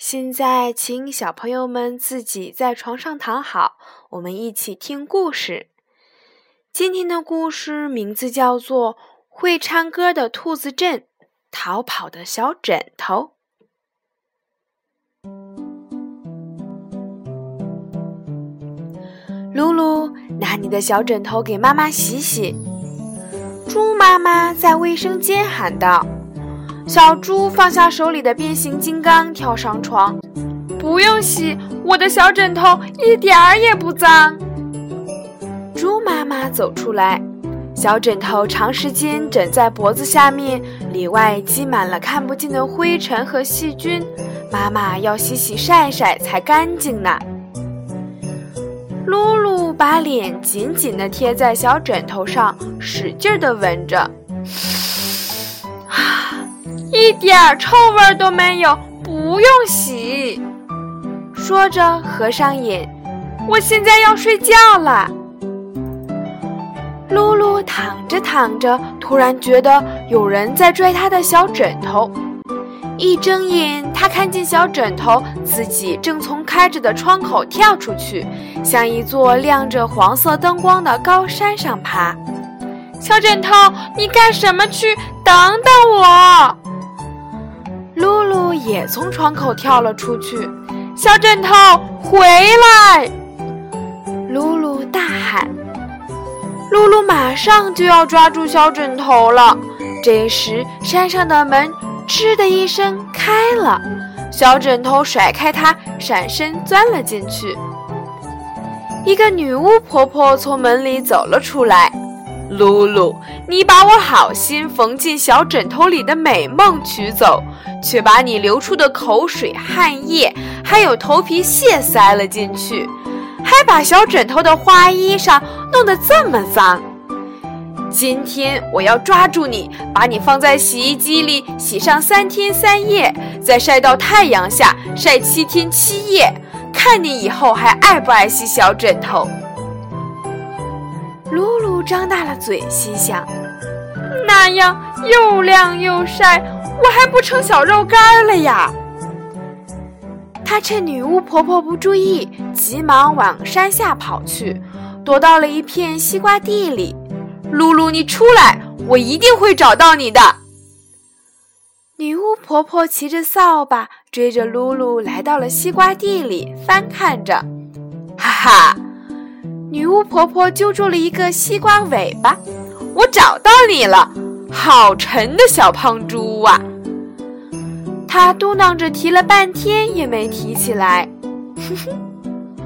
现在，请小朋友们自己在床上躺好，我们一起听故事。今天的故事名字叫做《会唱歌的兔子镇：逃跑的小枕头》。露露，拿你的小枕头给妈妈洗洗。猪妈妈在卫生间喊道。小猪放下手里的变形金刚，跳上床。不用洗，我的小枕头一点儿也不脏。猪妈妈走出来，小枕头长时间枕在脖子下面，里外积满了看不见的灰尘和细菌，妈妈要洗洗晒晒才干净呢。露露把脸紧紧地贴在小枕头上，使劲地闻着。一点臭味都没有，不用洗。说着，合上眼。我现在要睡觉了。露露躺着躺着，突然觉得有人在拽她的小枕头。一睁眼，她看见小枕头自己正从开着的窗口跳出去，向一座亮着黄色灯光的高山上爬。小枕头，你干什么去？等等我！也从窗口跳了出去，小枕头回来！露露大喊。露露马上就要抓住小枕头了。这时，山上的门吱的一声开了，小枕头甩开它，闪身钻了进去。一个女巫婆婆从门里走了出来。露露，你把我好心缝进小枕头里的美梦取走，却把你流出的口水、汗液，还有头皮屑塞了进去，还把小枕头的花衣裳弄得这么脏。今天我要抓住你，把你放在洗衣机里洗上三天三夜，再晒到太阳下晒七天七夜，看你以后还爱不爱惜小枕头。露露张大了嘴，心想：“那样又亮又晒，我还不成小肉干了呀！”她趁女巫婆婆不注意，急忙往山下跑去，躲到了一片西瓜地里。露露，你出来，我一定会找到你的。女巫婆婆骑着扫把，追着露露来到了西瓜地里，翻看着，哈哈。女巫婆婆揪住了一个西瓜尾巴，我找到你了，好沉的小胖猪啊！她嘟囔着提了半天也没提起来。哼哼，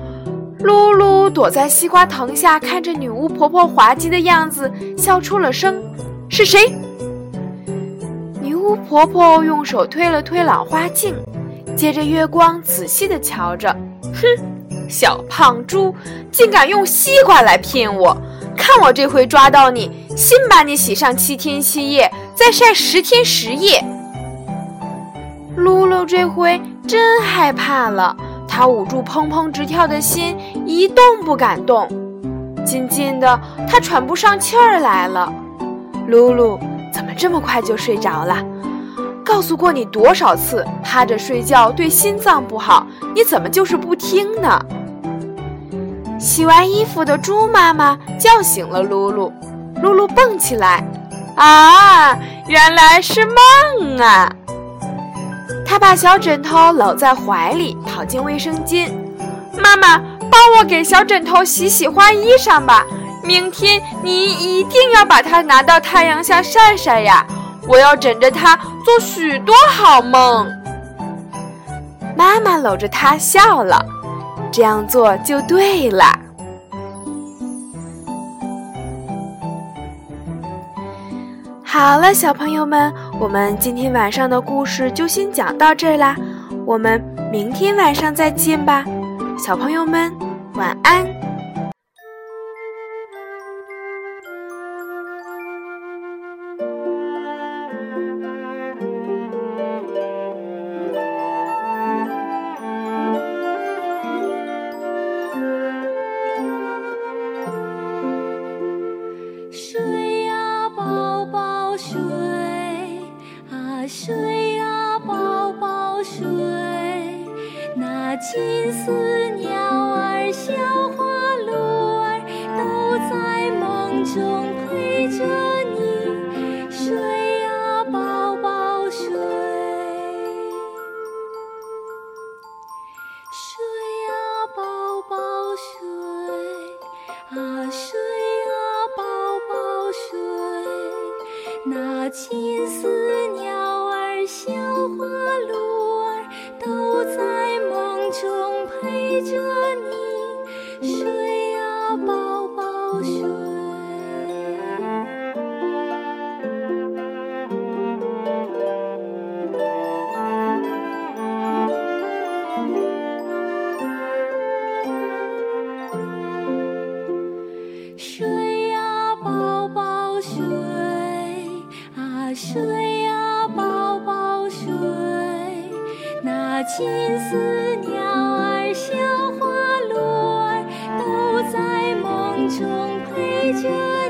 露露躲在西瓜藤下，看着女巫婆婆滑稽的样子，笑出了声。是谁？女巫婆婆用手推了推老花镜，借着月光仔细地瞧着。哼。小胖猪，竟敢用西瓜来骗我！看我这回抓到你，先把你洗上七天七夜，再晒十天十夜。露露这回真害怕了，她捂住砰砰直跳的心，一动不敢动。渐渐的，她喘不上气儿来了。露露，怎么这么快就睡着了？告诉过你多少次，趴着睡觉对心脏不好，你怎么就是不听呢？洗完衣服的猪妈妈叫醒了露露，露露蹦起来，啊，原来是梦啊！她把小枕头搂在怀里，跑进卫生间。妈妈，帮我给小枕头洗洗花衣裳吧，明天你一定要把它拿到太阳下晒晒呀。我要枕着它做许多好梦。妈妈搂着它笑了，这样做就对了。好了，小朋友们，我们今天晚上的故事就先讲到这儿啦，我们明天晚上再见吧，小朋友们。晚安。睡啊睡啊，宝宝睡，那金丝鸟儿、小花鹿儿都在梦中那金丝鸟儿。小花鹿儿都在梦中陪着你睡，金丝鸟儿小花鹿儿都在梦中陪着